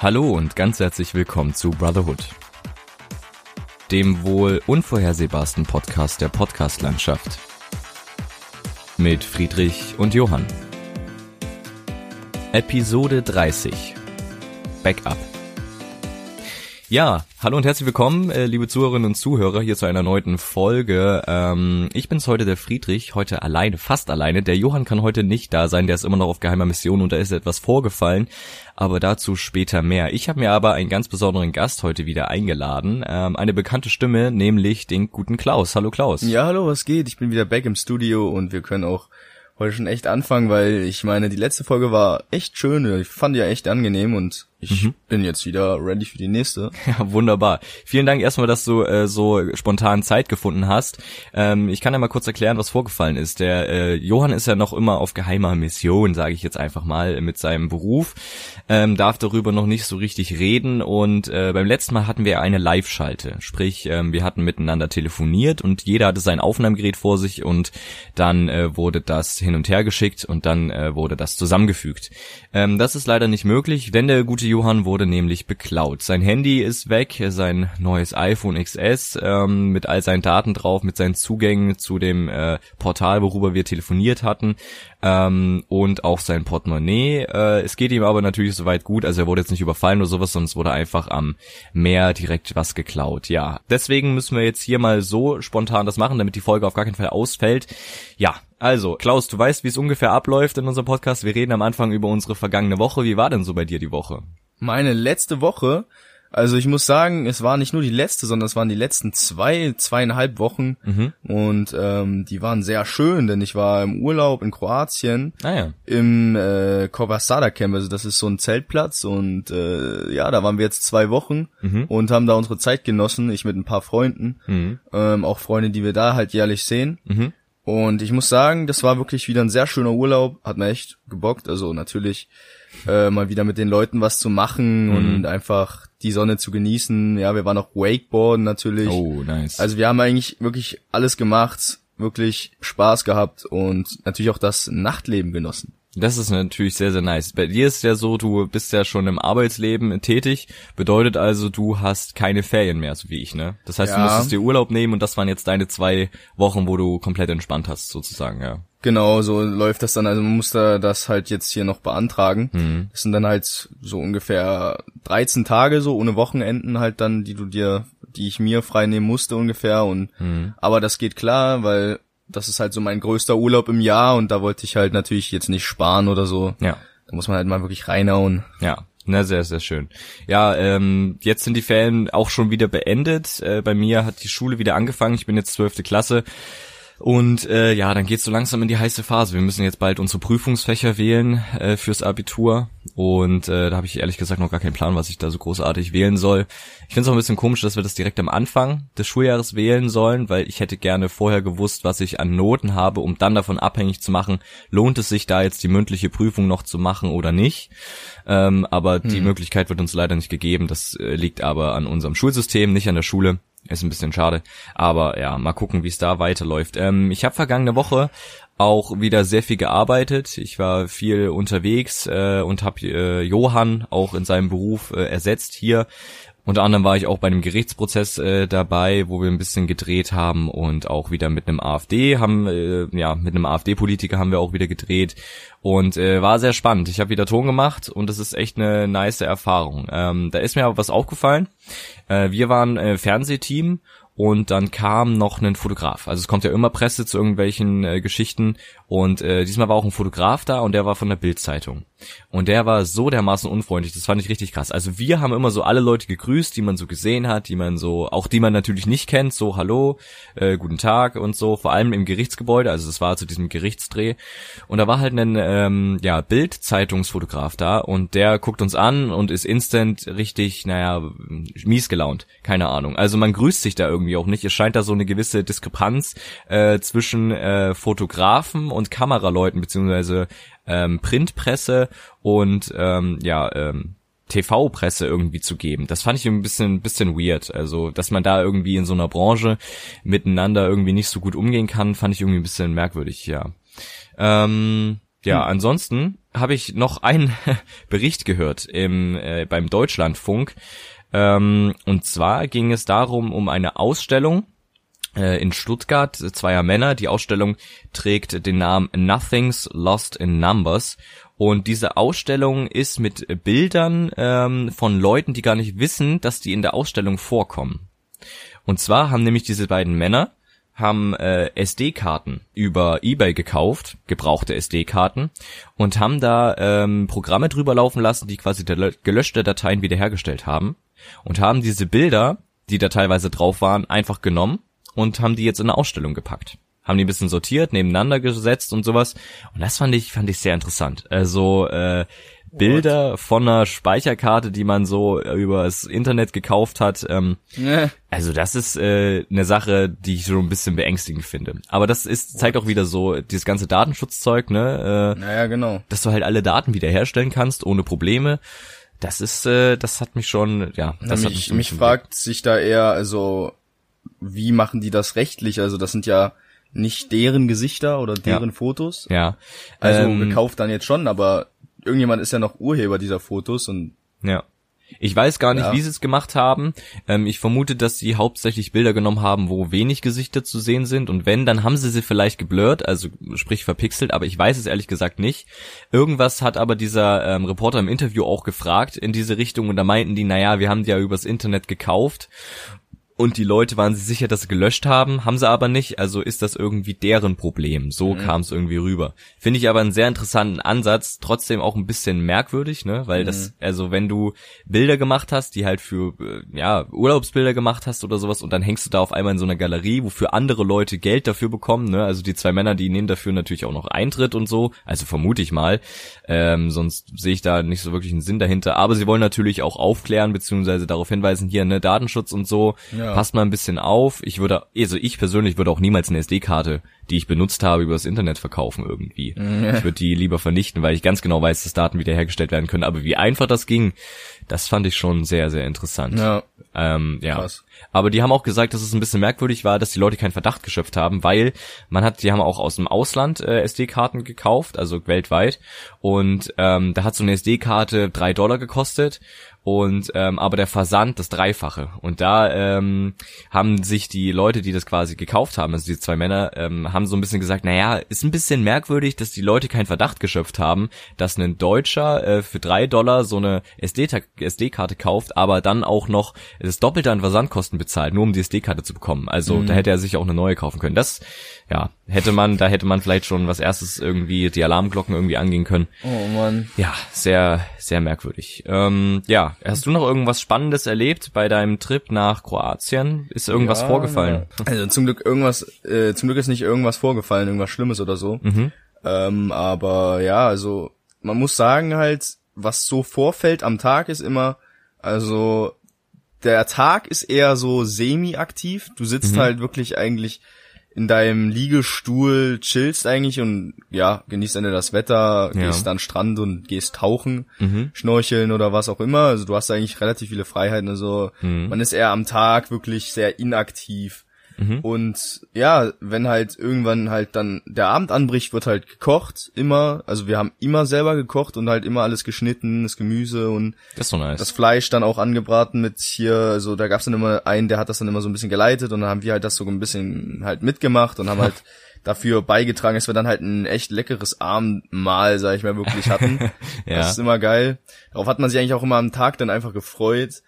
Hallo und ganz herzlich willkommen zu Brotherhood, dem wohl unvorhersehbarsten Podcast der Podcastlandschaft. Mit Friedrich und Johann. Episode 30. Backup. Ja, hallo und herzlich willkommen, äh, liebe Zuhörerinnen und Zuhörer, hier zu einer neuen Folge. Ähm, ich bin's heute, der Friedrich, heute alleine, fast alleine. Der Johann kann heute nicht da sein, der ist immer noch auf geheimer Mission und da ist etwas vorgefallen, aber dazu später mehr. Ich habe mir aber einen ganz besonderen Gast heute wieder eingeladen, ähm, eine bekannte Stimme, nämlich den guten Klaus. Hallo Klaus. Ja, hallo, was geht? Ich bin wieder back im Studio und wir können auch heute schon echt anfangen, weil ich meine, die letzte Folge war echt schön. Ich fand die ja echt angenehm und ich mhm. bin jetzt wieder ready für die nächste. Ja, wunderbar. Vielen Dank erstmal, dass du äh, so spontan Zeit gefunden hast. Ähm, ich kann ja mal kurz erklären, was vorgefallen ist. Der äh, Johann ist ja noch immer auf geheimer Mission, sage ich jetzt einfach mal, mit seinem Beruf. Ähm, darf darüber noch nicht so richtig reden und äh, beim letzten Mal hatten wir eine Live-Schalte. Sprich, ähm, wir hatten miteinander telefoniert und jeder hatte sein Aufnahmegerät vor sich und dann äh, wurde das hin und her geschickt und dann äh, wurde das zusammengefügt. Ähm, das ist leider nicht möglich, wenn der gute Johann wurde nämlich beklaut. Sein Handy ist weg, sein neues iPhone XS ähm, mit all seinen Daten drauf, mit seinen Zugängen zu dem äh, Portal, worüber wir telefoniert hatten ähm, und auch sein Portemonnaie. Äh, es geht ihm aber natürlich soweit gut, also er wurde jetzt nicht überfallen oder sowas, sonst wurde einfach am Meer direkt was geklaut. Ja, deswegen müssen wir jetzt hier mal so spontan das machen, damit die Folge auf gar keinen Fall ausfällt. Ja, also, Klaus, du weißt, wie es ungefähr abläuft in unserem Podcast. Wir reden am Anfang über unsere vergangene Woche. Wie war denn so bei dir die Woche? Meine letzte Woche, also ich muss sagen, es war nicht nur die letzte, sondern es waren die letzten zwei, zweieinhalb Wochen mhm. und ähm, die waren sehr schön, denn ich war im Urlaub in Kroatien ah, ja. im äh, Kovasada Camp, also das ist so ein Zeltplatz und äh, ja, da waren wir jetzt zwei Wochen mhm. und haben da unsere Zeit genossen, ich mit ein paar Freunden, mhm. ähm, auch Freunde, die wir da halt jährlich sehen. Und ich muss sagen, das war wirklich wieder ein sehr schöner Urlaub, hat mir echt gebockt. Also natürlich äh, mal wieder mit den Leuten was zu machen mhm. und einfach die Sonne zu genießen. Ja, wir waren auch Wakeboarden natürlich. Oh, nice. Also wir haben eigentlich wirklich alles gemacht, wirklich Spaß gehabt und natürlich auch das Nachtleben genossen. Das ist natürlich sehr, sehr nice. Bei dir ist ja so, du bist ja schon im Arbeitsleben tätig, bedeutet also, du hast keine Ferien mehr, so wie ich, ne? Das heißt, ja. du musstest dir Urlaub nehmen und das waren jetzt deine zwei Wochen, wo du komplett entspannt hast, sozusagen, ja. Genau, so läuft das dann. Also man muss da das halt jetzt hier noch beantragen. Mhm. Das sind dann halt so ungefähr 13 Tage so ohne Wochenenden halt dann, die du dir, die ich mir frei nehmen musste ungefähr. Und mhm. aber das geht klar, weil das ist halt so mein größter Urlaub im Jahr und da wollte ich halt natürlich jetzt nicht sparen oder so. Ja. Da muss man halt mal wirklich reinhauen. Ja. Na, sehr, sehr schön. Ja, ähm, jetzt sind die Ferien auch schon wieder beendet. Äh, bei mir hat die Schule wieder angefangen. Ich bin jetzt zwölfte Klasse. Und äh, ja, dann geht's so langsam in die heiße Phase. Wir müssen jetzt bald unsere Prüfungsfächer wählen äh, fürs Abitur. Und äh, da habe ich ehrlich gesagt noch gar keinen Plan, was ich da so großartig wählen soll. Ich finde es auch ein bisschen komisch, dass wir das direkt am Anfang des Schuljahres wählen sollen, weil ich hätte gerne vorher gewusst, was ich an Noten habe, um dann davon abhängig zu machen, lohnt es sich da jetzt die mündliche Prüfung noch zu machen oder nicht. Ähm, aber hm. die Möglichkeit wird uns leider nicht gegeben. Das äh, liegt aber an unserem Schulsystem, nicht an der Schule. Ist ein bisschen schade. Aber ja, mal gucken, wie es da weiterläuft. Ähm, ich habe vergangene Woche auch wieder sehr viel gearbeitet. Ich war viel unterwegs äh, und habe äh, Johann auch in seinem Beruf äh, ersetzt hier. Unter anderem war ich auch bei einem Gerichtsprozess äh, dabei, wo wir ein bisschen gedreht haben und auch wieder mit einem AfD haben, äh, ja, mit einem AfD-Politiker haben wir auch wieder gedreht und äh, war sehr spannend. Ich habe wieder Ton gemacht und das ist echt eine nice Erfahrung. Ähm, da ist mir aber was aufgefallen. Äh, wir waren äh, Fernsehteam und dann kam noch ein Fotograf. Also es kommt ja immer Presse zu irgendwelchen äh, Geschichten und äh, diesmal war auch ein Fotograf da und der war von der Bildzeitung. Und der war so dermaßen unfreundlich, das fand ich richtig krass. Also wir haben immer so alle Leute gegrüßt, die man so gesehen hat, die man so, auch die man natürlich nicht kennt, so Hallo, äh, guten Tag und so, vor allem im Gerichtsgebäude, also es war zu diesem Gerichtsdreh. Und da war halt ein ähm, ja, Bild-Zeitungsfotograf da und der guckt uns an und ist instant richtig, naja, mies gelaunt. Keine Ahnung. Also man grüßt sich da irgendwie auch nicht. Es scheint da so eine gewisse Diskrepanz äh, zwischen äh, Fotografen und Kameraleuten, beziehungsweise ähm, Printpresse und ähm, ja, ähm, TV-Presse irgendwie zu geben. Das fand ich ein bisschen, bisschen weird. Also, dass man da irgendwie in so einer Branche miteinander irgendwie nicht so gut umgehen kann, fand ich irgendwie ein bisschen merkwürdig, ja. Ähm, Ja, hm. ansonsten habe ich noch einen Bericht gehört im, äh, beim Deutschlandfunk. Ähm, und zwar ging es darum, um eine Ausstellung in Stuttgart, zweier Männer. Die Ausstellung trägt den Namen Nothing's Lost in Numbers. Und diese Ausstellung ist mit Bildern ähm, von Leuten, die gar nicht wissen, dass die in der Ausstellung vorkommen. Und zwar haben nämlich diese beiden Männer haben äh, SD-Karten über eBay gekauft, gebrauchte SD-Karten, und haben da ähm, Programme drüber laufen lassen, die quasi gelöschte Dateien wiederhergestellt haben und haben diese Bilder, die da teilweise drauf waren, einfach genommen und haben die jetzt in eine Ausstellung gepackt. Haben die ein bisschen sortiert, nebeneinander gesetzt und sowas. Und das fand ich, fand ich sehr interessant. Also äh, Bilder What? von einer Speicherkarte, die man so über das Internet gekauft hat. Ähm, ja. Also das ist äh, eine Sache, die ich so ein bisschen beängstigend finde. Aber das ist zeigt What? auch wieder so dieses ganze Datenschutzzeug, ne? Äh, naja, genau. Dass du halt alle Daten wiederherstellen kannst ohne Probleme. Das ist, äh, das hat mich schon, ja. Das Na, mich, mich fragt sich da eher, also wie machen die das rechtlich? Also das sind ja nicht deren Gesichter oder deren ja. Fotos. Ja. Also ähm, gekauft dann jetzt schon, aber irgendjemand ist ja noch Urheber dieser Fotos und ja. Ich weiß gar nicht, ja. wie sie es gemacht haben. Ähm, ich vermute, dass sie hauptsächlich Bilder genommen haben, wo wenig Gesichter zu sehen sind. Und wenn, dann haben sie sie vielleicht geblurrt, also sprich verpixelt, aber ich weiß es ehrlich gesagt nicht. Irgendwas hat aber dieser ähm, Reporter im Interview auch gefragt in diese Richtung und da meinten die, naja, wir haben die ja übers Internet gekauft und die Leute waren sich sicher, dass sie gelöscht haben, haben sie aber nicht, also ist das irgendwie deren Problem. So mhm. kam es irgendwie rüber. Finde ich aber einen sehr interessanten Ansatz, trotzdem auch ein bisschen merkwürdig, ne, weil mhm. das also wenn du Bilder gemacht hast, die halt für äh, ja, Urlaubsbilder gemacht hast oder sowas und dann hängst du da auf einmal in so einer Galerie, wofür andere Leute Geld dafür bekommen, ne? Also die zwei Männer, die nehmen dafür natürlich auch noch Eintritt und so, also vermute ich mal. Ähm, sonst sehe ich da nicht so wirklich einen Sinn dahinter, aber sie wollen natürlich auch aufklären beziehungsweise darauf hinweisen hier, ne, Datenschutz und so. Ja ja. passt mal ein bisschen auf. Ich würde, also ich persönlich würde auch niemals eine SD-Karte, die ich benutzt habe, übers Internet verkaufen irgendwie. Ja. Ich würde die lieber vernichten, weil ich ganz genau weiß, dass Daten wiederhergestellt werden können. Aber wie einfach das ging, das fand ich schon sehr, sehr interessant. Ja. Ähm, ja. Krass. Aber die haben auch gesagt, dass es ein bisschen merkwürdig war, dass die Leute keinen Verdacht geschöpft haben, weil man hat, die haben auch aus dem Ausland äh, SD-Karten gekauft, also weltweit. Und ähm, da hat so eine SD-Karte drei Dollar gekostet und ähm, aber der Versand das Dreifache. Und da ähm, haben sich die Leute, die das quasi gekauft haben, also die zwei Männer, ähm, haben so ein bisschen gesagt, naja, ist ein bisschen merkwürdig, dass die Leute keinen Verdacht geschöpft haben, dass ein Deutscher äh, für drei Dollar so eine SD-Karte kauft, aber dann auch noch das Doppelte an Versandkosten bezahlt, nur um die SD-Karte zu bekommen. Also mhm. da hätte er sich auch eine neue kaufen können. Das ja, hätte man, da hätte man vielleicht schon was erstes irgendwie die Alarmglocken irgendwie angehen können. Oh man. Ja, sehr, sehr merkwürdig. Ähm, ja, hast du noch irgendwas Spannendes erlebt bei deinem Trip nach Kroatien? Ist irgendwas ja, vorgefallen? Ja. Also zum Glück irgendwas, äh, zum Glück ist nicht irgendwas vorgefallen, irgendwas Schlimmes oder so. Mhm. Ähm, aber ja, also man muss sagen halt, was so vorfällt am Tag ist immer, also der Tag ist eher so semi-aktiv. Du sitzt mhm. halt wirklich eigentlich in deinem Liegestuhl chillst eigentlich und ja, genießt dann das Wetter, ja. gehst dann Strand und gehst tauchen, mhm. schnorcheln oder was auch immer. Also du hast eigentlich relativ viele Freiheiten. Also mhm. man ist eher am Tag wirklich sehr inaktiv. Mhm. Und ja, wenn halt irgendwann halt dann der Abend anbricht, wird halt gekocht, immer. Also wir haben immer selber gekocht und halt immer alles geschnitten, das Gemüse und das, so nice. das Fleisch dann auch angebraten mit hier, also da gab's dann immer einen, der hat das dann immer so ein bisschen geleitet und dann haben wir halt das so ein bisschen halt mitgemacht und haben halt dafür beigetragen, dass wir dann halt ein echt leckeres Abendmahl, sag ich mal, wirklich hatten. ja. Das ist immer geil. Darauf hat man sich eigentlich auch immer am Tag dann einfach gefreut.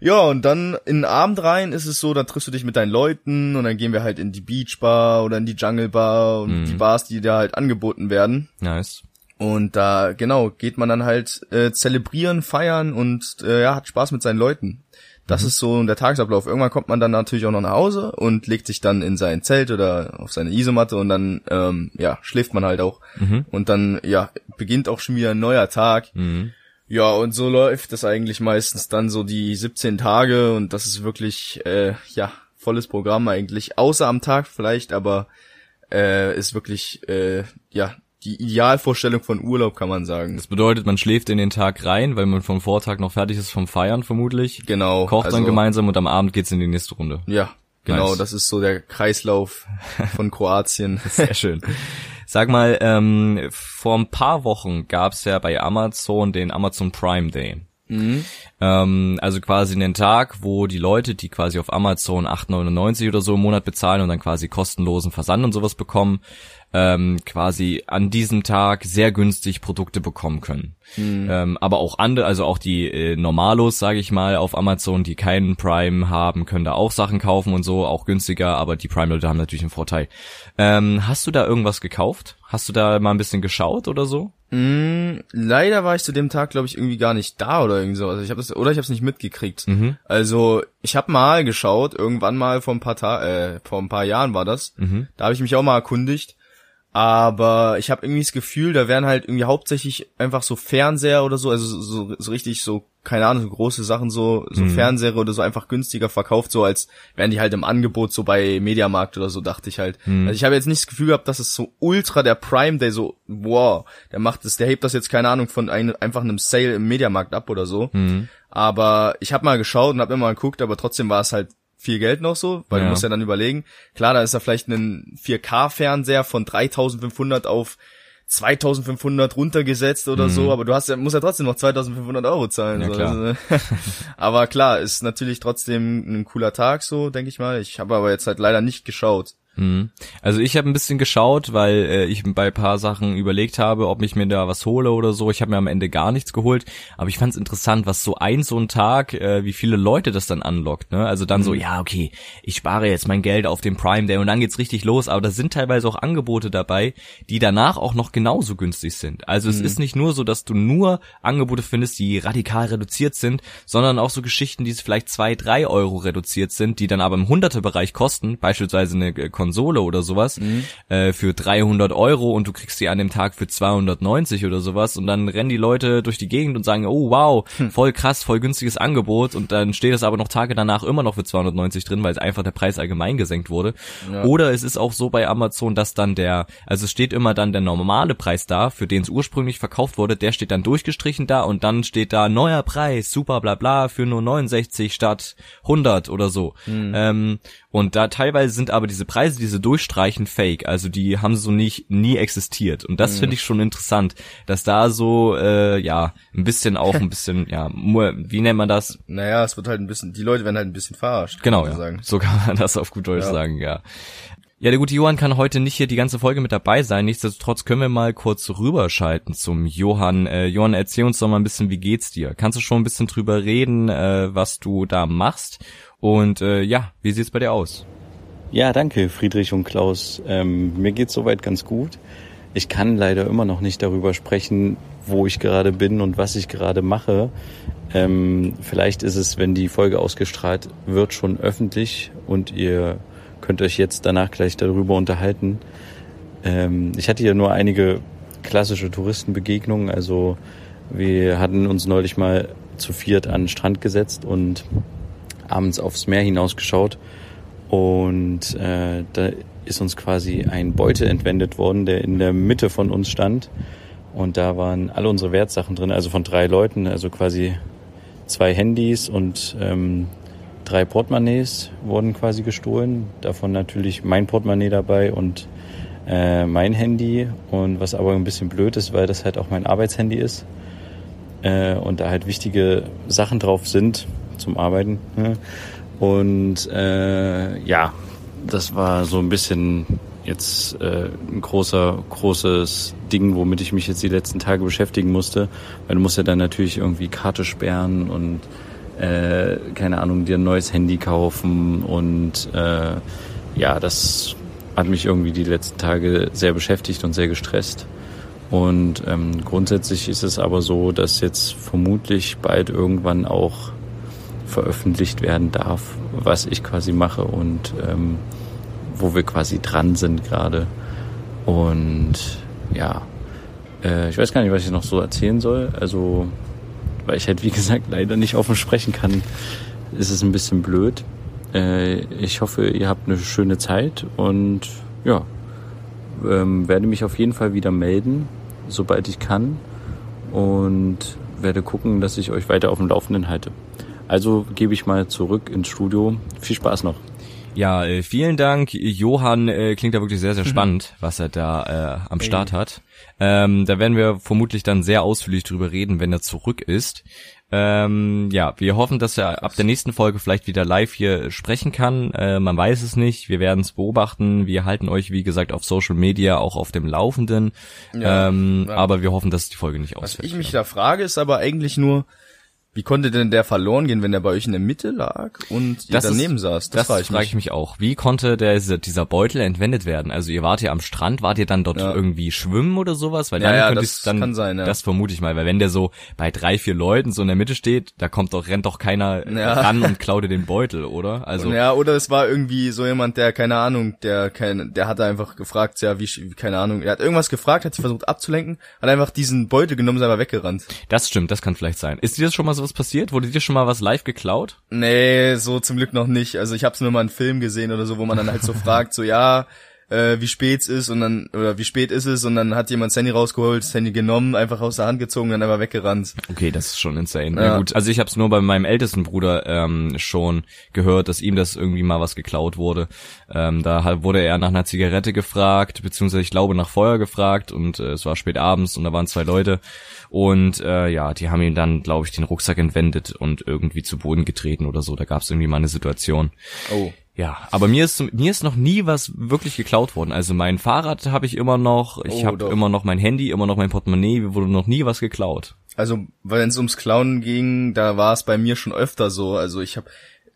Ja, und dann in den Abend rein ist es so, dann triffst du dich mit deinen Leuten und dann gehen wir halt in die Beachbar oder in die Jungle Bar und mhm. die Bars, die da halt angeboten werden. Nice. Und da, genau, geht man dann halt äh, zelebrieren, feiern und äh, ja, hat Spaß mit seinen Leuten. Das mhm. ist so der Tagesablauf. Irgendwann kommt man dann natürlich auch noch nach Hause und legt sich dann in sein Zelt oder auf seine Isomatte und dann ähm, ja schläft man halt auch. Mhm. Und dann ja beginnt auch schon wieder ein neuer Tag. Mhm. Ja, und so läuft das eigentlich meistens dann so die 17 Tage und das ist wirklich, äh, ja, volles Programm eigentlich. Außer am Tag vielleicht, aber äh, ist wirklich, äh, ja, die Idealvorstellung von Urlaub, kann man sagen. Das bedeutet, man schläft in den Tag rein, weil man vom Vortag noch fertig ist vom Feiern vermutlich. Genau. Kocht also, dann gemeinsam und am Abend geht's in die nächste Runde. Ja, genau. Nice. Das ist so der Kreislauf von Kroatien. Sehr schön. Sag mal, ähm, vor ein paar Wochen gab's ja bei Amazon den Amazon Prime Day. Mhm. Ähm, also quasi einen Tag, wo die Leute, die quasi auf Amazon 8,99 oder so im Monat bezahlen und dann quasi kostenlosen Versand und sowas bekommen, ähm, quasi an diesem Tag sehr günstig Produkte bekommen können. Mhm. Ähm, aber auch andere, also auch die äh, Normalos, sage ich mal, auf Amazon, die keinen Prime haben, können da auch Sachen kaufen und so, auch günstiger, aber die Prime-Leute haben natürlich einen Vorteil. Ähm, hast du da irgendwas gekauft? Hast du da mal ein bisschen geschaut oder so? Mm, leider war ich zu dem Tag, glaube ich, irgendwie gar nicht da oder irgendwie so. Also ich habe das oder ich habe es nicht mitgekriegt. Mhm. Also ich habe mal geschaut, irgendwann mal vor ein paar Ta äh, vor ein paar Jahren war das. Mhm. Da habe ich mich auch mal erkundigt aber ich habe irgendwie das Gefühl, da werden halt irgendwie hauptsächlich einfach so Fernseher oder so, also so, so richtig so, keine Ahnung, so große Sachen, so, so mhm. Fernseher oder so einfach günstiger verkauft, so als wären die halt im Angebot so bei Mediamarkt oder so, dachte ich halt. Mhm. Also ich habe jetzt nicht das Gefühl gehabt, dass es so ultra der Prime Day so, wow, der macht das, der hebt das jetzt, keine Ahnung, von ein, einfach einem Sale im Mediamarkt ab oder so. Mhm. Aber ich habe mal geschaut und habe immer geguckt, aber trotzdem war es halt viel Geld noch so, weil ja. du musst ja dann überlegen, klar, da ist da vielleicht ein 4K-Fernseher von 3500 auf 2500 runtergesetzt oder mhm. so, aber du hast ja, musst ja trotzdem noch 2500 Euro zahlen. Ja, so. Also, aber klar, ist natürlich trotzdem ein cooler Tag so, denke ich mal. Ich habe aber jetzt halt leider nicht geschaut. Mhm. Also ich habe ein bisschen geschaut, weil äh, ich bei paar Sachen überlegt habe, ob ich mir da was hole oder so. Ich habe mir am Ende gar nichts geholt, aber ich fand es interessant, was so ein so ein Tag, äh, wie viele Leute das dann anlockt. Ne? Also dann mhm. so, ja okay, ich spare jetzt mein Geld auf den Prime Day und dann geht's richtig los. Aber da sind teilweise auch Angebote dabei, die danach auch noch genauso günstig sind. Also mhm. es ist nicht nur so, dass du nur Angebote findest, die radikal reduziert sind, sondern auch so Geschichten, die vielleicht zwei, drei Euro reduziert sind, die dann aber im Hundertebereich kosten, beispielsweise eine Konsole oder sowas, mhm. äh, für 300 Euro und du kriegst die an dem Tag für 290 oder sowas und dann rennen die Leute durch die Gegend und sagen, oh wow, hm. voll krass, voll günstiges Angebot und dann steht es aber noch Tage danach immer noch für 290 drin, weil es einfach der Preis allgemein gesenkt wurde. Ja. Oder es ist auch so bei Amazon, dass dann der, also es steht immer dann der normale Preis da, für den es ursprünglich verkauft wurde, der steht dann durchgestrichen da und dann steht da neuer Preis, super bla bla, für nur 69 statt 100 oder so. Mhm. Ähm, und da teilweise sind aber diese Preise, diese Durchstreichen fake, also die haben so nicht nie existiert. Und das mhm. finde ich schon interessant, dass da so äh, ja ein bisschen auch ein bisschen ja wie nennt man das? Naja, es wird halt ein bisschen, die Leute werden halt ein bisschen verarscht. Genau, ja. sagen. so kann man das auf gut Deutsch ja. sagen, ja. Ja, der gute Johann kann heute nicht hier die ganze Folge mit dabei sein. Nichtsdestotrotz können wir mal kurz rüberschalten zum Johann. Äh, Johann, erzähl uns doch mal ein bisschen, wie geht's dir? Kannst du schon ein bisschen drüber reden, äh, was du da machst? Und äh, ja, wie sieht's bei dir aus? Ja, danke, Friedrich und Klaus. Ähm, mir geht's soweit ganz gut. Ich kann leider immer noch nicht darüber sprechen, wo ich gerade bin und was ich gerade mache. Ähm, vielleicht ist es, wenn die Folge ausgestrahlt wird, schon öffentlich und ihr könnt euch jetzt danach gleich darüber unterhalten. Ähm, ich hatte ja nur einige klassische Touristenbegegnungen. Also wir hatten uns neulich mal zu viert an den Strand gesetzt und abends aufs Meer hinausgeschaut und äh, da ist uns quasi ein Beute entwendet worden, der in der Mitte von uns stand und da waren alle unsere Wertsachen drin, also von drei Leuten, also quasi zwei Handys und ähm, drei Portemonnaies wurden quasi gestohlen, davon natürlich mein Portemonnaie dabei und äh, mein Handy und was aber ein bisschen blöd ist, weil das halt auch mein Arbeitshandy ist äh, und da halt wichtige Sachen drauf sind, zum Arbeiten. Ne? Und äh, ja, das war so ein bisschen jetzt äh, ein großer, großes Ding, womit ich mich jetzt die letzten Tage beschäftigen musste. Weil du musst ja dann natürlich irgendwie Karte sperren und äh, keine Ahnung, dir ein neues Handy kaufen und äh, ja, das hat mich irgendwie die letzten Tage sehr beschäftigt und sehr gestresst. Und ähm, grundsätzlich ist es aber so, dass jetzt vermutlich bald irgendwann auch veröffentlicht werden darf, was ich quasi mache und ähm, wo wir quasi dran sind gerade. Und ja, äh, ich weiß gar nicht, was ich noch so erzählen soll. Also, weil ich halt, wie gesagt, leider nicht offen sprechen kann, ist es ein bisschen blöd. Äh, ich hoffe, ihr habt eine schöne Zeit und ja, ähm, werde mich auf jeden Fall wieder melden, sobald ich kann und werde gucken, dass ich euch weiter auf dem Laufenden halte. Also gebe ich mal zurück ins Studio. Viel Spaß noch. Ja, äh, vielen Dank. Johann äh, klingt da wirklich sehr, sehr spannend, was er da äh, am Start hat. Ähm, da werden wir vermutlich dann sehr ausführlich drüber reden, wenn er zurück ist. Ähm, ja, wir hoffen, dass er ab der nächsten Folge vielleicht wieder live hier sprechen kann. Äh, man weiß es nicht. Wir werden es beobachten. Wir halten euch, wie gesagt, auf Social Media auch auf dem Laufenden. Ja, ähm, ja. Aber wir hoffen, dass die Folge nicht Was ausfällt. ich mich da frage, ist aber eigentlich nur, wie konnte denn der verloren gehen, wenn der bei euch in der Mitte lag und ihr Das ist- daneben saß? Das, frage frage ich mich auch. Wie konnte der, dieser Beutel entwendet werden? Also ihr wart ja am Strand, wart ihr dann dort Ja. irgendwie schwimmen oder sowas? Weil dann ja, könnte das dann, kann sein, ja. das vermute ich mal, weil wenn der so bei drei, vier Leuten so in der Mitte steht, da kommt doch, rennt doch keiner Ja. ran und klaut dir den Beutel, oder? Also, ja, oder es war irgendwie so jemand, der, keine Ahnung, der kein, der hatte einfach gefragt, ja, wie, keine Ahnung, er hat irgendwas gefragt, hat sich versucht abzulenken, hat einfach diesen Beutel genommen, ist einfach weggerannt. das stimmt, das kann vielleicht sein. Ist dir das schon mal sowas passiert? Wurde dir schon mal was live geklaut? Nee, so zum Glück noch nicht. Also ich hab's nur mal einen Film gesehen oder so, wo man dann halt so fragt, so ja, äh, wie spät ist und dann, oder wie spät ist es und dann hat jemand das Handy rausgeholt, das Handy genommen, einfach aus der Hand gezogen, dann einfach weggerannt. Okay, das ist schon insane. Ja. Ja. gut, also ich habe es nur bei meinem ältesten Bruder ähm, schon gehört, dass ihm das irgendwie mal was geklaut wurde. Ähm, da wurde er nach einer Zigarette gefragt, beziehungsweise ich glaube nach Feuer gefragt und äh, es war spät abends und da waren zwei Leute und äh, ja, die haben ihm dann, glaube ich, den Rucksack entwendet und irgendwie zu Boden getreten oder so. Da gab es irgendwie mal eine Situation. Oh. Ja, aber mir ist mir ist noch nie was wirklich geklaut worden. Also mein Fahrrad habe ich immer noch, ich Oh, habe doch. immer noch mein Handy, immer noch mein Portemonnaie, mir wurde noch nie was geklaut. Also, wenn es ums Klauen ging, da war es bei mir schon öfter so. Also ich habe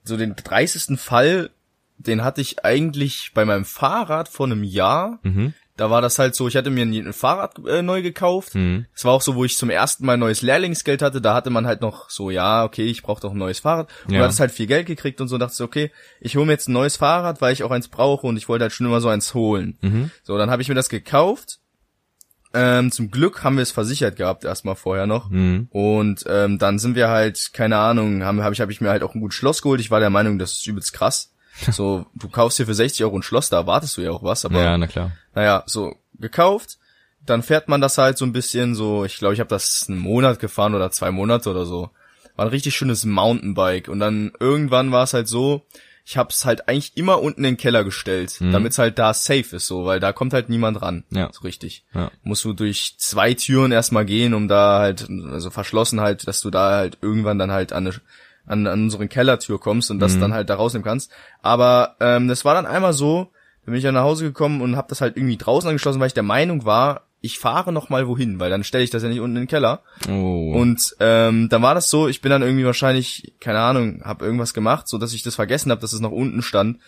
so den 30. Fall, den hatte ich eigentlich bei meinem Fahrrad vor einem Jahr. Mhm. Da war das halt so, ich hatte mir ein ein Fahrrad äh, neu gekauft. Mhm. Es war auch so, wo ich zum ersten Mal neues Lehrlingsgeld hatte. Da hatte man halt noch so, ja, okay, ich brauche doch ein neues Fahrrad. Und Ja. du hattest halt viel Geld gekriegt und so dachte ich, okay, ich hole mir jetzt ein neues Fahrrad, weil ich auch eins brauche und ich wollte halt schon immer so eins holen. Mhm. So, dann habe ich mir das gekauft. Ähm, zum Glück haben wir es versichert gehabt, erstmal vorher noch. Mhm. Und ähm, dann sind wir halt, keine Ahnung, haben, hab ich, hab ich mir halt auch ein gutes Schloss geholt. Ich war der Meinung, das ist übelst krass. So, du kaufst dir für 60 Euro ein Schloss, da erwartest du ja auch was, aber Ja, na klar. naja, so gekauft. Dann fährt man das halt so ein bisschen so, ich glaube, ich habe das einen Monat gefahren oder zwei Monate oder so. War ein richtig schönes Mountainbike. Und dann irgendwann war es halt so, ich habe es halt eigentlich immer unten in den Keller gestellt, Mhm. damit es halt da safe ist, so, weil da kommt halt niemand ran. Ja. So richtig. Ja. Musst du durch zwei Türen erstmal gehen, um da halt, also verschlossen halt, dass du da halt irgendwann dann halt an, eine, an, an unsere Kellertür kommst und das dann halt da rausnehmen kannst. Aber ähm, das war dann einmal so, da bin ich dann nach Hause gekommen und habe das halt irgendwie draußen angeschlossen, weil ich der Meinung war, ich fahre noch mal wohin, weil dann stelle ich das ja nicht unten in den Keller. Oh. Und ähm, dann war das so, ich bin dann irgendwie wahrscheinlich, keine Ahnung, habe irgendwas gemacht, so dass ich das vergessen habe, dass es noch unten stand.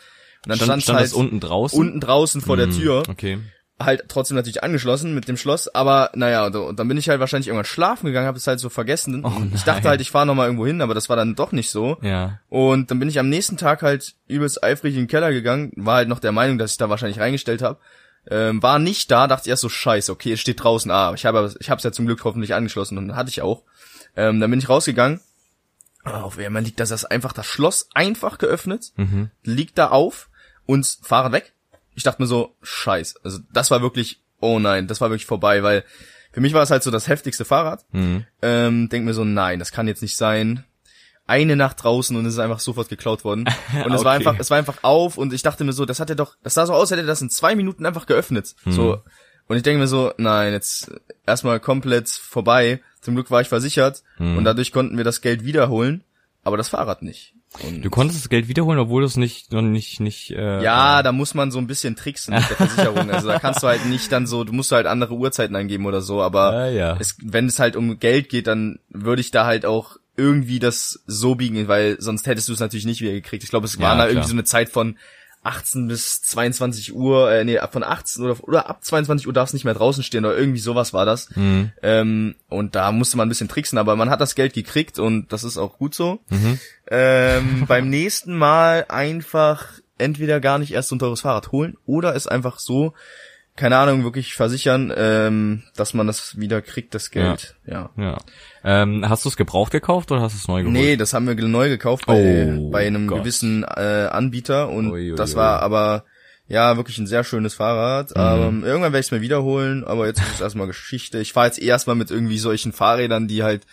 Und dann stand, stand halt unten draußen? unten draußen vor der Hm, Tür Okay. Halt trotzdem natürlich angeschlossen mit dem Schloss, aber naja, und, und dann bin ich halt wahrscheinlich irgendwann schlafen gegangen, habe es halt so vergessen. Und ich dachte halt, ich fahre noch mal irgendwo hin, aber das war dann doch nicht so. Ja. Und dann bin ich am nächsten Tag halt übelst eifrig in den Keller gegangen, war halt noch der Meinung, dass ich da wahrscheinlich reingestellt habe. Ähm, war nicht da, dachte ich erst so scheiße, okay, es steht draußen, ah, ich habe ich hab's ja zum Glück hoffentlich angeschlossen und hatte ich auch. Ähm, dann bin ich rausgegangen. Ah, Auf einmal liegt das, das einfach das Schloss einfach geöffnet, Mhm. liegt da auf und Fahrrad weg. Ich dachte mir so, scheiß. Also das war wirklich, oh nein, das war wirklich vorbei, weil für mich war es halt so das heftigste Fahrrad. Mhm. Ähm, denk mir so, nein, das kann jetzt nicht sein. Eine Nacht draußen und es ist einfach sofort geklaut worden. Und es war Okay. einfach, es war einfach auf und ich dachte mir so, das hat er doch, das sah so aus, hätte er das in zwei Minuten einfach geöffnet. So. Und ich denke mir so, nein, jetzt erstmal komplett vorbei. Zum Glück war ich versichert und dadurch konnten wir das Geld wiederholen, aber das Fahrrad nicht. Und Du konntest das Geld wiederholen, obwohl du es nicht noch nicht nicht äh, ja, da muss man so ein bisschen tricksen mit der Versicherung. Also da kannst du halt nicht dann so, du musst halt andere Uhrzeiten eingeben oder so, aber Ah, ja. es, wenn es halt um Geld geht, dann würde ich da halt auch irgendwie das so biegen, weil sonst hättest du es natürlich nicht wieder gekriegt. Ich glaube, es war Ja, da klar. irgendwie so eine Zeit von 18 bis 22 Uhr, äh, nee, von 18 oder, oder ab 22 Uhr darfst nicht mehr draußen stehen oder irgendwie sowas war das. Mhm. Ähm, und da musste man ein bisschen tricksen, aber man hat das Geld gekriegt und das ist auch gut so. Mhm. Ähm, beim nächsten Mal einfach entweder gar nicht erst so ein teures Fahrrad holen oder es einfach so, keine Ahnung, wirklich versichern, ähm, dass man das wieder kriegt, das Geld. Ja. Ja. Ähm, hast du es gebraucht gekauft oder hast du es neu geholt? Nee, das haben wir neu gekauft bei, Oh bei einem Gott. gewissen äh, Anbieter und Ui, ui, das ui. war aber ja wirklich ein sehr schönes Fahrrad. Mhm. Ähm, irgendwann werde ich es mir wiederholen, aber jetzt ist es erstmal Geschichte. Ich fahre jetzt erstmal mit irgendwie solchen Fahrrädern, die halt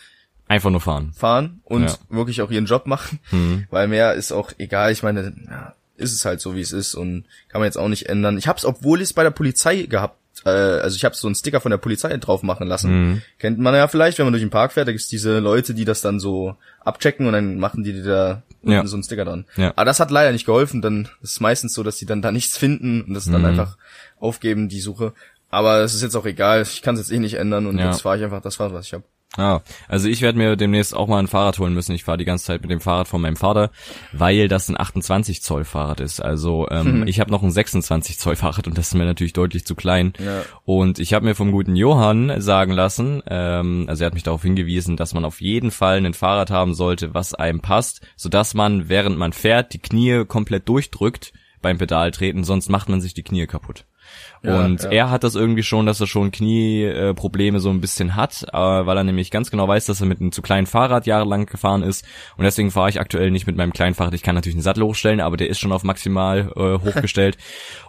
Einfach nur fahren. fahren und Ja. wirklich auch ihren Job machen, Mhm. weil mehr ist auch egal. Ich meine, ja, ist es halt so, wie es ist und kann man jetzt auch nicht ändern. Ich hab's, obwohl ich es bei der Polizei gehabt äh, also ich habe so einen Sticker von der Polizei drauf machen lassen. Mhm. Kennt man ja vielleicht, wenn man durch den Park fährt, da gibt's diese Leute, die das dann so abchecken und dann machen die da ja. so einen Sticker dran. Ja. Aber das hat leider nicht geholfen, dann ist es meistens so, dass die dann da nichts finden und das mhm. dann einfach aufgeben, die Suche. Aber es ist jetzt auch egal, ich kann es jetzt eh nicht ändern und ja. jetzt fahre ich einfach das Fahrrad, was ich habe. Ah, also ich werde mir demnächst auch mal ein Fahrrad holen müssen. Ich fahre die ganze Zeit mit dem Fahrrad von meinem Vater, weil das ein 28 Zoll Fahrrad ist. Also ähm, ich habe noch ein 26 Zoll Fahrrad und das ist mir natürlich deutlich zu klein. Ja. Und ich habe mir vom guten Johann sagen lassen, ähm, also er hat mich darauf hingewiesen, dass man auf jeden Fall ein Fahrrad haben sollte, was einem passt, sodass man während man fährt die Knie komplett durchdrückt beim Pedaltreten, sonst macht man sich die Knie kaputt. Ja, und ja. er hat das irgendwie schon, dass er schon Knieprobleme so ein bisschen hat, äh, weil er nämlich ganz genau weiß, dass er mit einem zu kleinen Fahrrad jahrelang gefahren ist. Und deswegen fahre ich aktuell nicht mit meinem kleinen Fahrrad. Ich kann natürlich einen Sattel hochstellen, aber der ist schon auf maximal äh, hochgestellt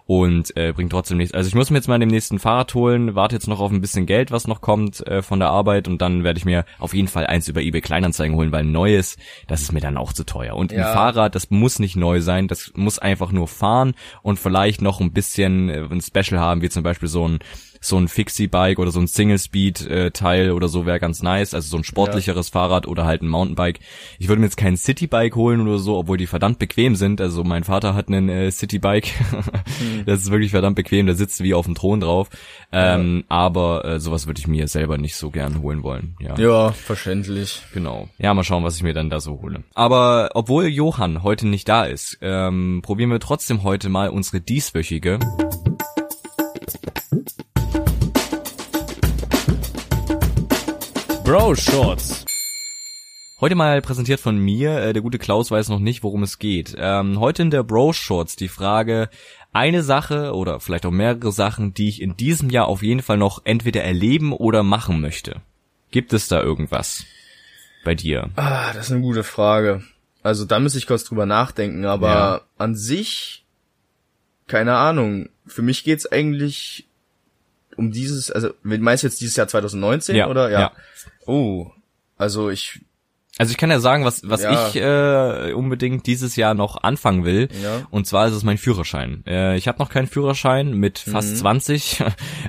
und äh, bringt trotzdem nichts. Also ich muss mir jetzt mal dem nächsten Fahrrad holen, warte jetzt noch auf ein bisschen Geld, was noch kommt äh, von der Arbeit und dann werde ich mir auf jeden Fall eins über eBay Kleinanzeigen holen, weil ein neues, das ist mir dann auch zu teuer. Und ja. ein Fahrrad, das muss nicht neu sein, das muss einfach nur fahren und vielleicht noch ein bisschen äh, ein Special haben, wie zum Beispiel so ein so ein Fixie-Bike oder so ein Single-Speed-Teil oder so wäre ganz nice. Also so ein sportlicheres ja. Fahrrad oder halt ein Mountainbike. Ich würde mir jetzt kein City-Bike holen oder so, obwohl die verdammt bequem sind. Also mein Vater hat einen äh, City-Bike. hm. Das ist wirklich verdammt bequem. Da sitzt wie auf dem Thron drauf. Ähm, ja. Aber äh, sowas würde ich mir selber nicht so gern holen wollen. Ja. ja, verständlich. Genau. Ja, mal schauen, was ich mir dann da so hole. Aber obwohl Johann heute nicht da ist, ähm, probieren wir trotzdem heute mal unsere dieswöchige Bro Shorts. Heute mal präsentiert von mir, äh, der gute Klaus weiß noch nicht, worum es geht. Ähm, heute in der Bro Shorts die Frage, eine Sache oder vielleicht auch mehrere Sachen, die ich in diesem Jahr auf jeden Fall noch entweder erleben oder machen möchte. Gibt es da irgendwas bei dir? Ah, das ist eine gute Frage. Also da müsste ich kurz drüber nachdenken, aber ja. an sich, keine Ahnung. Für mich geht's eigentlich um dieses, also meinst du jetzt dieses Jahr 2019 ja, oder? Ja. ja. Oh, also ich. Also ich kann ja sagen, was was ja. ich äh, unbedingt dieses Jahr noch anfangen will. Ja. Und zwar ist es mein Führerschein. Äh, ich habe noch keinen Führerschein mit fast mhm. 20.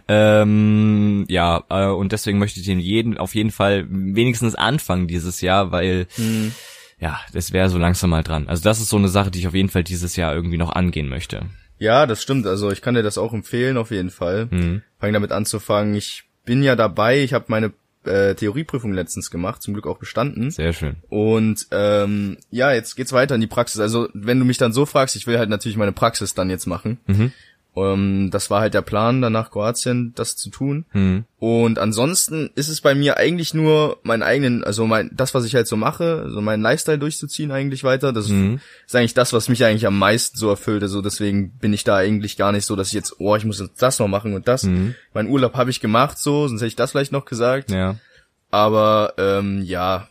ähm, ja, äh, und deswegen möchte ich den jeden auf jeden Fall wenigstens anfangen dieses Jahr, weil mhm. ja, das wäre so langsam mal dran. Also das ist so eine Sache, die ich auf jeden Fall dieses Jahr irgendwie noch angehen möchte. Ja, das stimmt. Also ich kann dir das auch empfehlen, auf jeden Fall. Mhm. Fang damit anzufangen. Ich bin ja dabei, ich habe meine äh, Theorieprüfung letztens gemacht, zum Glück auch bestanden. Sehr schön. Und ähm, ja, jetzt geht's weiter in die Praxis. Also wenn du mich dann so fragst, ich will halt natürlich meine Praxis dann jetzt machen. Mhm. Um, ähm, das war halt der Plan, dann nach Kroatien das zu tun. Mhm. Und ansonsten ist es bei mir eigentlich nur mein eigenen, also mein, das, was ich halt so mache, so meinen Lifestyle durchzuziehen eigentlich weiter. Das mhm. ist eigentlich das, was mich eigentlich am meisten so erfüllt. Also deswegen bin ich da eigentlich gar nicht so, dass ich jetzt, oh, ich muss jetzt das noch machen und das. Mhm. Mein Urlaub habe ich gemacht so, sonst hätte ich das vielleicht noch gesagt. Ja. Aber ähm, ja,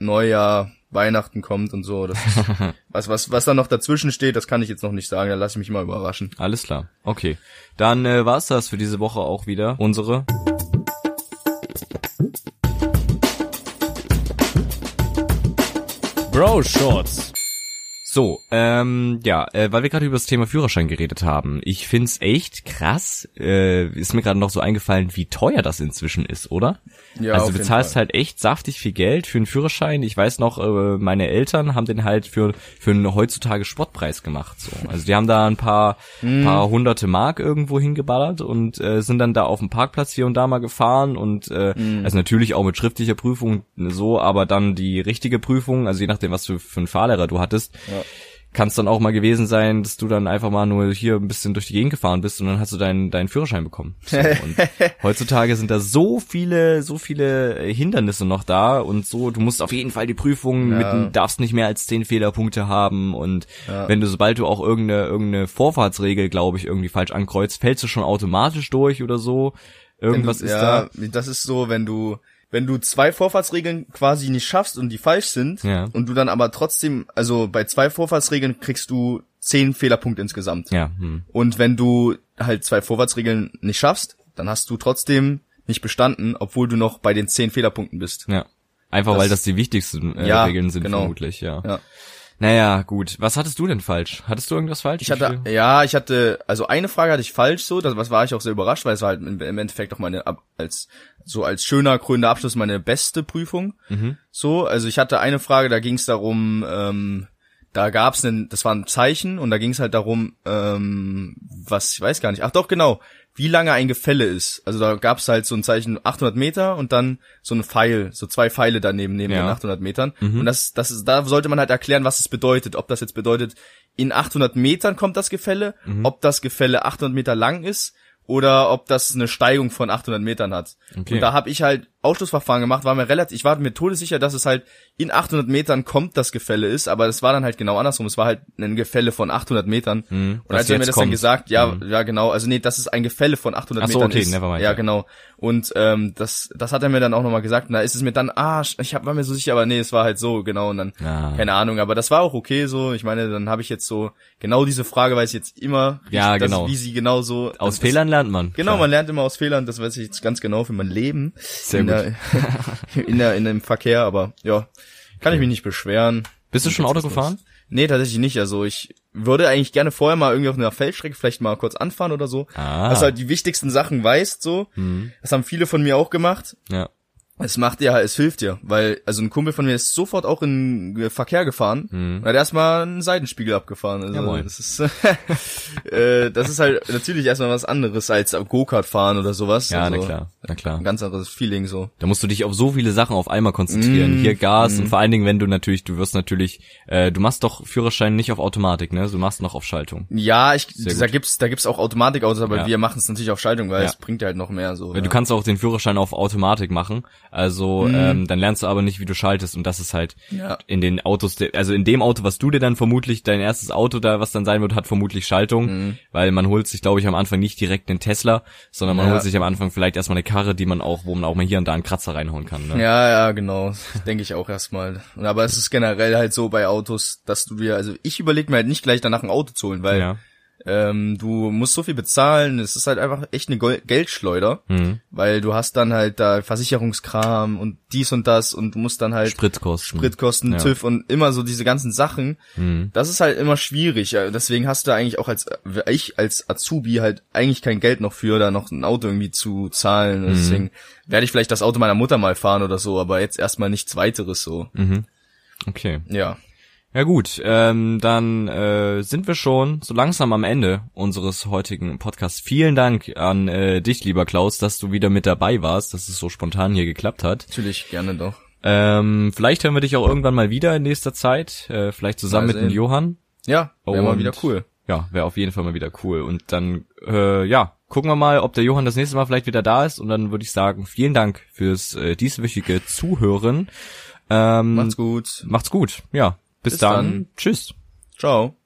Neujahr, Weihnachten kommt und so. Das ist, was, was, was da noch dazwischen steht, das kann ich jetzt noch nicht sagen. Da lasse ich mich mal überraschen. Alles klar. Okay. Dann äh, war's das für diese Woche auch wieder. Unsere. Bro Shorts. So, ähm, ja, äh, weil wir gerade über das Thema Führerschein geredet haben. Ich find's echt krass. Äh, ist mir gerade noch so eingefallen, wie teuer das inzwischen ist, oder? Ja, also du bezahlst halt echt saftig viel Geld für einen Führerschein. Ich weiß noch, äh, meine Eltern haben den halt für für einen heutzutage Sportpreis gemacht. So, also die haben da ein paar mm. paar hunderte Mark irgendwo hingeballert und äh, sind dann da auf dem Parkplatz hier und da mal gefahren und äh, mm. also natürlich auch mit schriftlicher Prüfung so, aber dann die richtige Prüfung, also je nachdem, was du für einen Fahrlehrer du hattest. Ja kann es dann auch mal gewesen sein, dass du dann einfach mal nur hier ein bisschen durch die Gegend gefahren bist und dann hast du deinen deinen Führerschein bekommen. So, und heutzutage sind da so viele so viele Hindernisse noch da und so du musst auf jeden Fall die Prüfung ja. mit darfst nicht mehr als zehn Fehlerpunkte haben und ja. wenn du sobald du auch irgendeine irgendeine Vorfahrtsregel glaube ich irgendwie falsch ankreuzt, fällst du schon automatisch durch oder so. Irgendwas du, ist ja, da. Das ist so, wenn du wenn du zwei Vorfahrtsregeln quasi nicht schaffst und die falsch sind ja. und du dann aber trotzdem, also bei zwei Vorfahrtsregeln kriegst du zehn Fehlerpunkte insgesamt. Ja. Hm. Und wenn du halt zwei Vorfahrtsregeln nicht schaffst, dann hast du trotzdem nicht bestanden, obwohl du noch bei den zehn Fehlerpunkten bist. Ja. Einfach das, weil das die wichtigsten äh, ja, Regeln sind genau. vermutlich, ja. ja. Naja, gut. Was hattest du denn falsch? Hattest du irgendwas falsch? Ich hatte, ja, ich hatte, also eine Frage hatte ich falsch so, das was war ich auch sehr überrascht, weil es war halt im, Endeffekt auch meine, als, so als schöner krönender Abschluss meine beste Prüfung. Mhm. So, also ich hatte eine Frage, da ging es darum, ähm, da gab's einen, das war ein Zeichen und da ging es halt darum, ähm, was, ich weiß gar nicht, ach doch, genau, wie lange ein Gefälle ist. Also da gab's halt so ein Zeichen 800 Meter und dann so ein Pfeil, so zwei Pfeile daneben neben ja. den 800 Metern. Mhm. Und das, das ist, da sollte man halt erklären, was es bedeutet. Ob das jetzt bedeutet, in 800 Metern kommt das Gefälle, mhm. ob das Gefälle 800 Meter lang ist oder ob das eine Steigung von 800 Metern hat. Okay. Und da habe ich halt Ausschlussverfahren gemacht, war mir relativ, ich war mir todessicher, dass es halt in 800 Metern kommt das Gefälle ist, aber es war dann halt genau andersrum. Es war halt ein Gefälle von 800 Metern. Mhm, und als er mir das kommt. dann gesagt, ja, mhm. ja genau, also nee, das ist ein Gefälle von 800 Ach so, Metern. Okay, ist. Never mind, ja, ja, genau. Und ähm, das, das hat er mir dann auch nochmal gesagt. Und da ist es mir dann, ah, ich hab, war mir so sicher, aber nee, es war halt so, genau. Und dann, ah. keine Ahnung, aber das war auch okay so. Ich meine, dann habe ich jetzt so, genau diese Frage weiß ich jetzt immer, ja, genau. wie sie genau so. Aus Fehlern lernt man. Genau, klar. man lernt immer aus Fehlern, das weiß ich jetzt ganz genau für mein Leben. Sehr gut. Der, in, der, in dem Verkehr, aber ja, kann ich mich nicht beschweren. Bist du schon Auto gefahren? Nee, tatsächlich nicht. Also ich würde eigentlich gerne vorher mal irgendwie auf einer Feldstrecke vielleicht mal kurz anfahren oder so. Ah. Dass du halt die wichtigsten Sachen weißt, so. Mhm. Das haben viele von mir auch gemacht. Ja es macht dir halt, es hilft dir, weil, also ein Kumpel von mir ist sofort auch in Verkehr gefahren mhm. und hat erstmal einen Seitenspiegel abgefahren. Also ja, das ist, äh, das ist halt natürlich erstmal was anderes als Go-Kart fahren oder sowas. Ja, also, na klar, na klar. Ein ganz anderes Feeling so. Da musst du dich auf so viele Sachen auf einmal konzentrieren. Mm, Hier Gas mm. und vor allen Dingen, wenn du natürlich, du wirst natürlich, äh, du machst doch Führerschein nicht auf Automatik, ne? Du machst noch auf Schaltung. Ja, ich, da gibt's, da gibt's auch Automatikautos, aber ja. wir machen es natürlich auf Schaltung, weil ja. es bringt halt noch mehr so. Ja. Du kannst auch den Führerschein auf Automatik machen also mhm. ähm, dann lernst du aber nicht, wie du schaltest und das ist halt in den Autos, also in dem Auto, was du dir dann vermutlich, dein erstes Auto da, was dann sein wird, hat vermutlich Schaltung, mhm. weil man holt sich, glaube ich, am Anfang nicht direkt einen Tesla, sondern man holt sich am Anfang vielleicht erstmal eine Karre, die man auch, wo man auch mal hier und da einen Kratzer reinhauen kann. Ne? Ja, ja, genau, denke ich auch erstmal. Aber es ist generell halt so bei Autos, dass du dir, also ich überlege mir halt nicht gleich danach ein Auto zu holen, weil ja ähm, du musst so viel bezahlen, es ist halt einfach echt eine Geldschleuder, mhm. weil du hast dann halt da Versicherungskram und dies und das und du musst dann halt Spritkosten, Spritkosten, ja. TÜV und immer so diese ganzen Sachen. Mhm. Das ist halt immer schwierig. Deswegen hast du eigentlich auch als ich als Azubi halt eigentlich kein Geld noch für, da noch ein Auto irgendwie zu zahlen. Mhm. Deswegen werde ich vielleicht das Auto meiner Mutter mal fahren oder so, aber jetzt erstmal nichts weiteres so. Mhm. Okay. Ja. Ja gut, ähm, dann äh, sind wir schon so langsam am Ende unseres heutigen Podcasts. Vielen Dank an äh, dich, lieber Klaus, dass du wieder mit dabei warst, dass es so spontan hier geklappt hat. Natürlich, gerne doch. Ähm, vielleicht hören wir dich auch irgendwann mal wieder in nächster Zeit, äh, vielleicht zusammen mit dem Johann. Ja, wäre mal wieder cool. Ja, wäre auf jeden Fall mal wieder cool. Und dann, äh, ja, gucken wir mal, ob der Johann das nächste Mal vielleicht wieder da ist. Und dann würde ich sagen, vielen Dank fürs äh, dieswöchige Zuhören. Ähm, macht's gut. Macht's gut, ja. Bis, Bis dann. dann. Tschüss. Ciao.